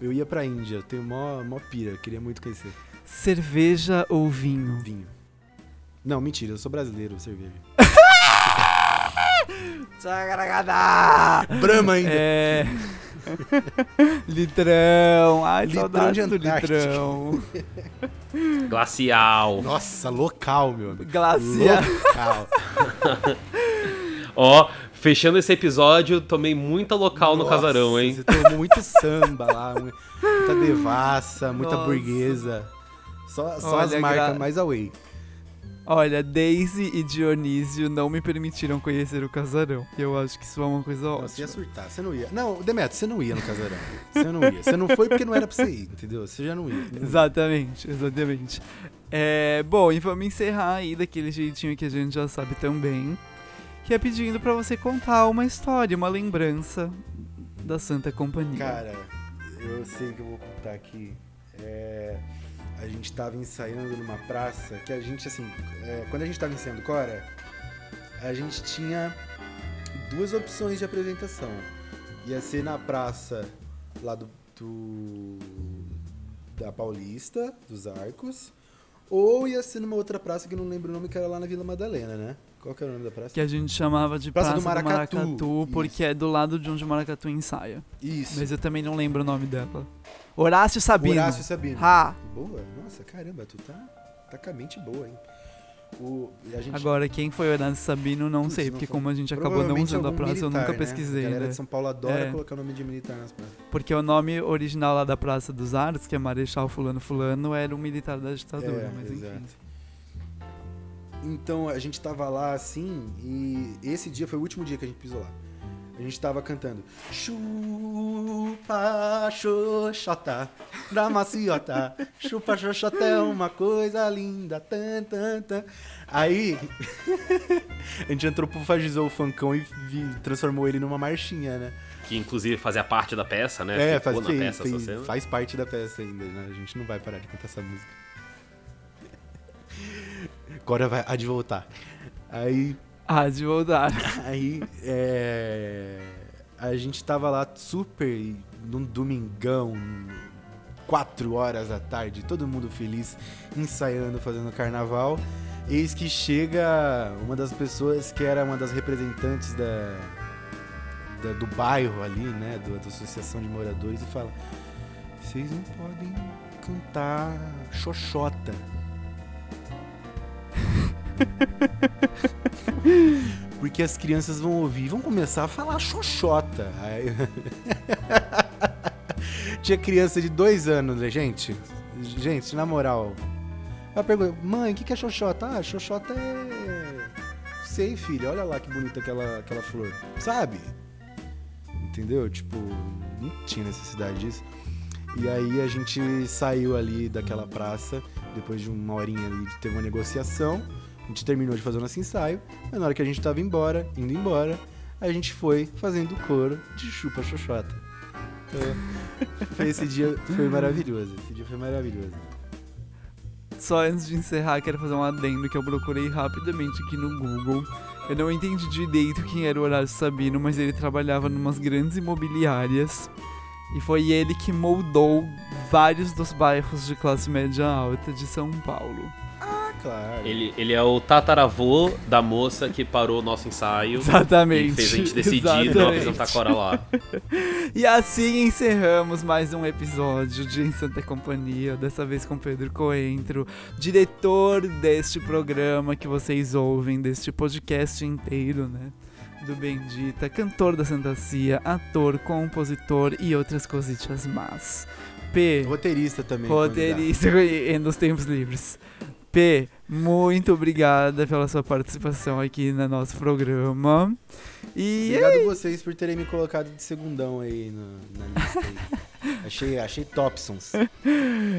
Eu ia pra Índia, tenho mó, mó pira, queria muito conhecer. Cerveja ou vinho? Vinho. Não, mentira, eu sou brasileiro, cerveja. Brahma ainda. É. litrão. Ai, Litrão saudades de do litrão. Glacial. Nossa, local, meu amigo. Glacial. Local. Ó, fechando esse episódio, tomei muita local no Nossa, casarão, hein? Você tomou muito samba lá, mu- muita devassa, muita Nossa. burguesa. Só, só as Olha, marcas gra- mais away. Olha, Daisy e Dionísio não me permitiram conhecer o casarão. E eu acho que isso é uma coisa Nossa, você ia ótima. surtar, você não ia. Não, Demetrio, você não ia no casarão. Você não ia. Você não foi porque não era pra você ir, entendeu? Você já não ia. Não ia. Exatamente, exatamente. É, bom, e vamos encerrar aí daquele jeitinho que a gente já sabe também. Que é pedindo pra você contar uma história, uma lembrança da Santa Companhia. Cara, eu sei que eu vou contar aqui. É, a gente tava ensaiando numa praça que a gente, assim, é, quando a gente tava ensaiando Cora, a gente tinha duas opções de apresentação. Ia ser na praça lá do, do- da Paulista, dos Arcos, ou ia ser numa outra praça que eu não lembro o nome, que era lá na Vila Madalena, né? Qual que era o nome da praça? Que a gente chamava de Praça Praça, do do Maracatu, Maracatu, porque é do lado de onde o Maracatu ensaia. Isso. Mas eu também não lembro o nome dela. Horácio Sabino. Horácio Sabino. Ha! Boa. Nossa, caramba, tu tá, tá com a mente boa, hein? O, e a gente, Agora, quem foi Horácio Sabino, não Putz, sei, não porque foi- como a gente acabou não usando a praça, eu militar, nunca né? pesquisei, A galera né? de São Paulo adora É. colocar o nome de militar nas praças. Porque o nome original lá da Praça dos Arcos, que é Marechal Fulano Fulano, era um militar da ditadura, É, mas enfim. exato. Então a gente tava lá assim, e esse dia foi o último dia que a gente pisou lá. A gente tava cantando Chupa Xoxota da maciota Chupa Xoxota é uma coisa linda tan, tan, tan. Aí a gente antropofagizou o funkão e vi- transformou ele numa marchinha, né? Que inclusive fazia parte da peça, né? É, faz, fez- peça fez- faz parte da peça ainda, né? A gente não vai parar de cantar essa música. Agora vai, há de voltar. Aí, Ah, de voltar. aí, é, a gente tava lá super num domingão, quatro horas da tarde, todo mundo feliz, ensaiando, fazendo carnaval. Eis que chega uma das pessoas que era uma das representantes da, da- do bairro ali, né, do- da associação de moradores e fala: vocês não podem cantar xoxota. Porque as crianças vão ouvir e vão começar a falar xoxota. Tinha criança de dois anos, né, gente? Gente, na moral. Ela pergunta, mãe, o que, é xoxota? Ah, xoxota é. Sei, filha, olha lá que bonita aquela, aquela flor. Sabe? Entendeu? Tipo, não tinha necessidade disso. E aí a gente saiu ali daquela praça, depois de uma horinha ali de ter uma negociação. A gente terminou de fazer o nosso ensaio, mas na hora que a gente tava embora, indo embora, a gente foi fazendo coro de chupa xoxota. Então, foi esse dia foi maravilhoso. Esse dia foi maravilhoso. Só antes de encerrar, quero fazer um adendo que eu procurei rapidamente aqui no Google. Eu não entendi direito quem era o Horácio Sabino, mas ele trabalhava numas grandes imobiliárias. E foi ele que moldou vários dos bairros de classe média alta de São Paulo. Claro. Ele, ele é o tataravô da moça que parou o nosso ensaio Exatamente. e fez a gente decidir não apresentar Cora lá. E assim encerramos mais um episódio de Em Santa Companhia, dessa vez com Pedro Coentro, diretor deste programa que vocês ouvem, deste podcast inteiro, né? Do Bendita, cantor da Santa Cia, ator, compositor e outras cositas más. P, Roteirista também. roteirista e nos tempos livres. P, muito obrigada pela sua participação aqui no nosso programa. E é Obrigado vocês por terem me colocado de segundão aí no- na lista. Aí. achei, achei Topsons.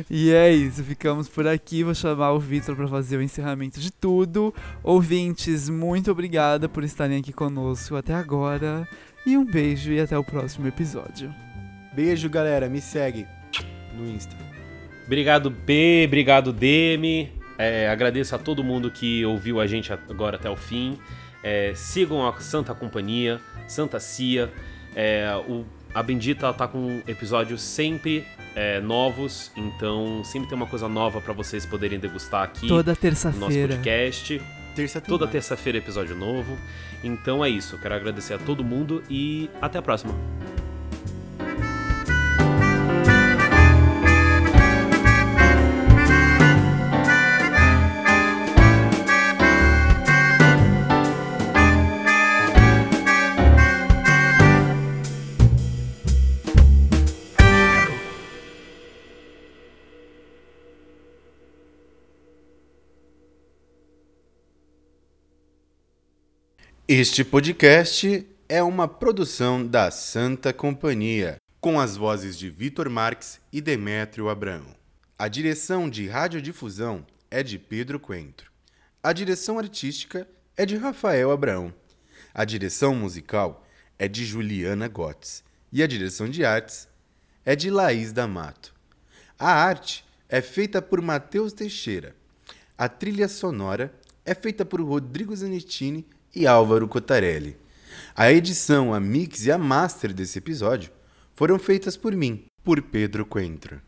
E é isso, ficamos por aqui. Vou chamar o Vitor para fazer o encerramento de tudo. Ouvintes, muito obrigada por estarem aqui conosco até agora. E um beijo e até o próximo episódio. Beijo, galera. Me segue no Insta. Obrigado, B, obrigado, DM. É, agradeço a todo mundo que ouviu a gente agora até o fim. É, sigam a Santa Companhia, Santa Cia. É, o- a Bendita tá com episódios sempre é, novos, então sempre tem uma coisa nova pra vocês poderem degustar aqui Toda no nosso terça-feira. podcast. Terça Toda terça-feira episódio novo. Então é isso. Quero agradecer a todo mundo e até a próxima. Este podcast é uma produção da Santa Companhia, com as vozes de Vitor Marques e Demétrio Abrão. A direção de radiodifusão é de Pedro Coentro. A direção artística é de Rafael Abraão. A direção musical é de Juliana Gotts. E a direção de artes é de Laís D'Amato. A arte é feita por Matheus Teixeira. A trilha sonora é feita por Rodrigo Zanettini e Álvaro Cotarelli. A edição, a mix e a master desse episódio foram feitas por mim, por Pedro Coentro.